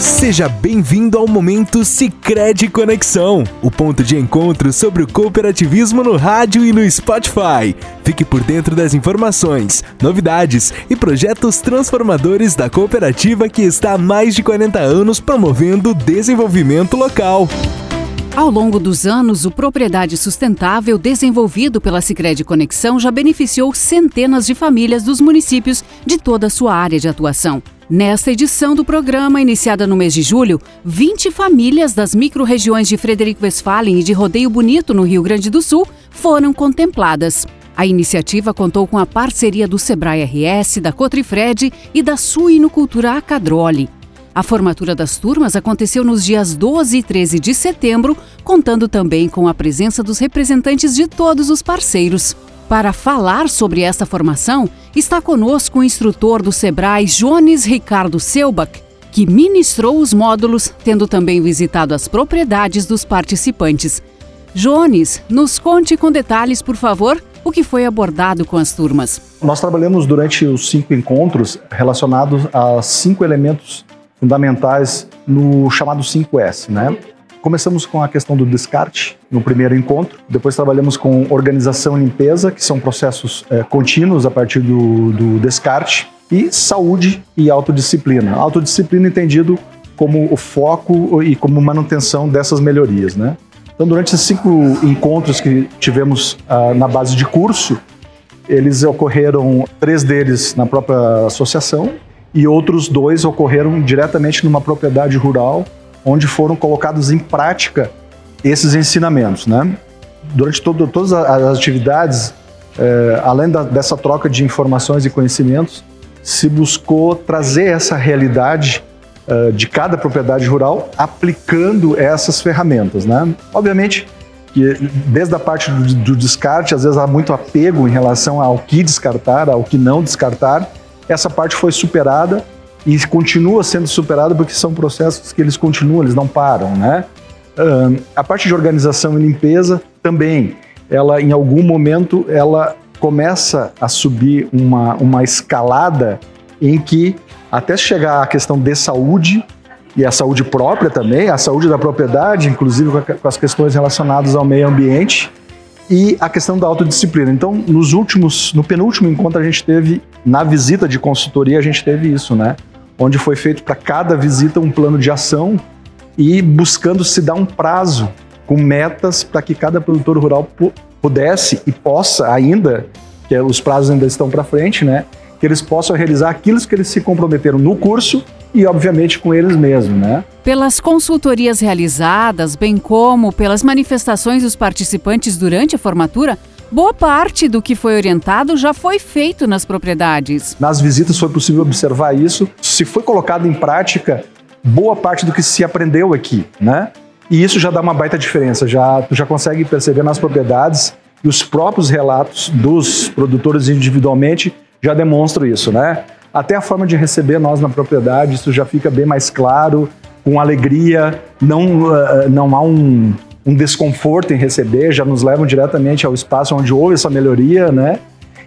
Seja bem-vindo ao momento Sicredi Conexão, o ponto de encontro sobre o cooperativismo no rádio e no Spotify. Fique por dentro das informações, novidades e projetos transformadores da cooperativa que está há mais de 40 anos promovendo o desenvolvimento local. Ao longo dos anos, o Propriedade Sustentável, desenvolvido pela Sicredi Conexão, já beneficiou centenas de famílias dos municípios de toda a sua área de atuação. Nesta edição do programa, iniciada no mês de julho, 20 famílias das micro-regiões de Frederico Westphalen e de Rodeio Bonito, no Rio Grande do Sul, foram contempladas. A iniciativa contou com a parceria do Sebrae RS, da Cotrifred e da Suinocultura Acadrole. A formatura das turmas aconteceu nos dias 12 e 13 de setembro, contando também com a presença dos representantes de todos os parceiros. Para falar sobre esta formação, está conosco o instrutor do Sebrae, Jones Ricardo Selbach, que ministrou os módulos, tendo também visitado as propriedades dos participantes. Jones, nos conte com detalhes, por favor, o que foi abordado com as turmas. Nós trabalhamos durante os cinco encontros relacionados a cinco elementos fundamentais no chamado 5S, né? Começamos com a questão do descarte no primeiro encontro, depois trabalhamos com organização e limpeza, que são processos é, contínuos a partir do, do descarte, e saúde e autodisciplina. Autodisciplina entendido como o foco e como manutenção dessas melhorias, né? Então, durante esses cinco encontros que tivemos ah, na base de curso, eles ocorreram, três deles na própria associação e outros dois ocorreram diretamente numa propriedade rural onde foram colocados em prática esses ensinamentos, né? Durante todo, todas as atividades, é, além da, dessa troca de informações e conhecimentos, se buscou trazer essa realidade uh, de cada propriedade rural aplicando essas ferramentas, né? Obviamente que desde a parte do, do descarte, às vezes há muito apego em relação ao que descartar, ao que não descartar. Essa parte foi superada e continua sendo superado porque são processos que eles continuam, eles não param, né? a parte de organização e limpeza também, ela em algum momento ela começa a subir uma, uma escalada em que até chegar à questão de saúde e a saúde própria também, a saúde da propriedade, inclusive com as questões relacionadas ao meio ambiente e a questão da autodisciplina. Então, nos últimos, no penúltimo encontro a gente teve na visita de consultoria a gente teve isso, né? Onde foi feito para cada visita um plano de ação e buscando se dar um prazo com metas para que cada produtor rural pudesse e possa ainda, que os prazos ainda estão para frente, né, que eles possam realizar aquilo que eles se comprometeram no curso e, obviamente, com eles mesmos, né? Pelas consultorias realizadas, bem como pelas manifestações dos participantes durante a formatura, Boa parte do que foi orientado já foi feito nas propriedades. Nas visitas foi possível observar isso. Se foi colocado em prática, boa parte do que se aprendeu aqui, né? E isso já dá uma baita diferença. Já tu já consegue perceber nas propriedades e os próprios relatos dos produtores individualmente já demonstram isso, né? Até a forma de receber nós na propriedade, isso já fica bem mais claro, com alegria, não, uh, não há um, um desconforto em receber, já nos levam diretamente ao espaço onde houve essa melhoria, né?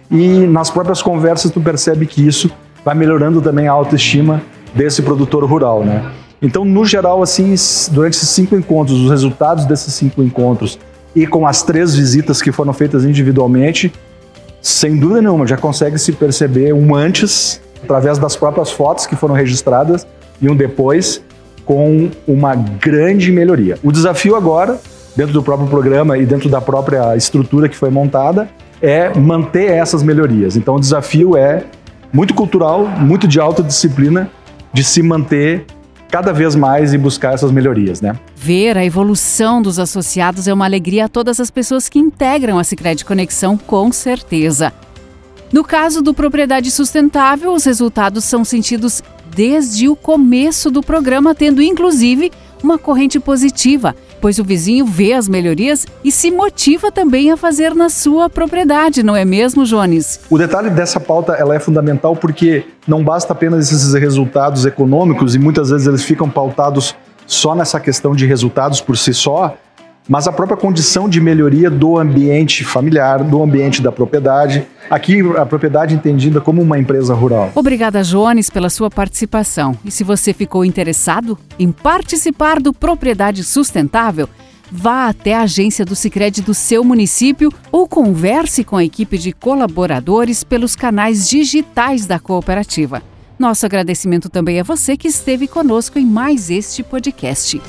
E nas próprias conversas tu percebe que isso vai melhorando também a autoestima desse produtor rural, né? Então, no geral, assim, durante esses cinco encontros, os resultados desses cinco encontros e com as três visitas que foram feitas individualmente, sem dúvida nenhuma, já consegue se perceber um antes, através das próprias fotos que foram registradas, e um depois, com uma grande melhoria. O desafio agora dentro do próprio programa e dentro da própria estrutura que foi montada, é manter essas melhorias. Então o desafio é muito cultural, muito de autodisciplina, de se manter cada vez mais e buscar essas melhorias, né? Ver a evolução dos associados é uma alegria a todas as pessoas que integram a Sicredi Conexão, com certeza. No caso do Propriedade Sustentável, os resultados são sentidos desde o começo do programa, tendo inclusive uma corrente positiva, pois o vizinho vê as melhorias e se motiva também a fazer na sua propriedade, não é mesmo, Jones? O detalhe dessa pauta ela é fundamental porque não basta apenas esses resultados econômicos e muitas vezes eles ficam pautados só nessa questão de resultados por si só, mas a própria condição de melhoria do ambiente familiar, do ambiente da propriedade. Aqui, a propriedade entendida como uma empresa rural. Obrigada, Jones, pela sua participação. E se você ficou interessado em participar do Propriedade Sustentável, vá até a agência do Sicredi do seu município ou converse com a equipe de colaboradores pelos canais digitais da cooperativa. Nosso agradecimento também a você que esteve conosco em mais este podcast.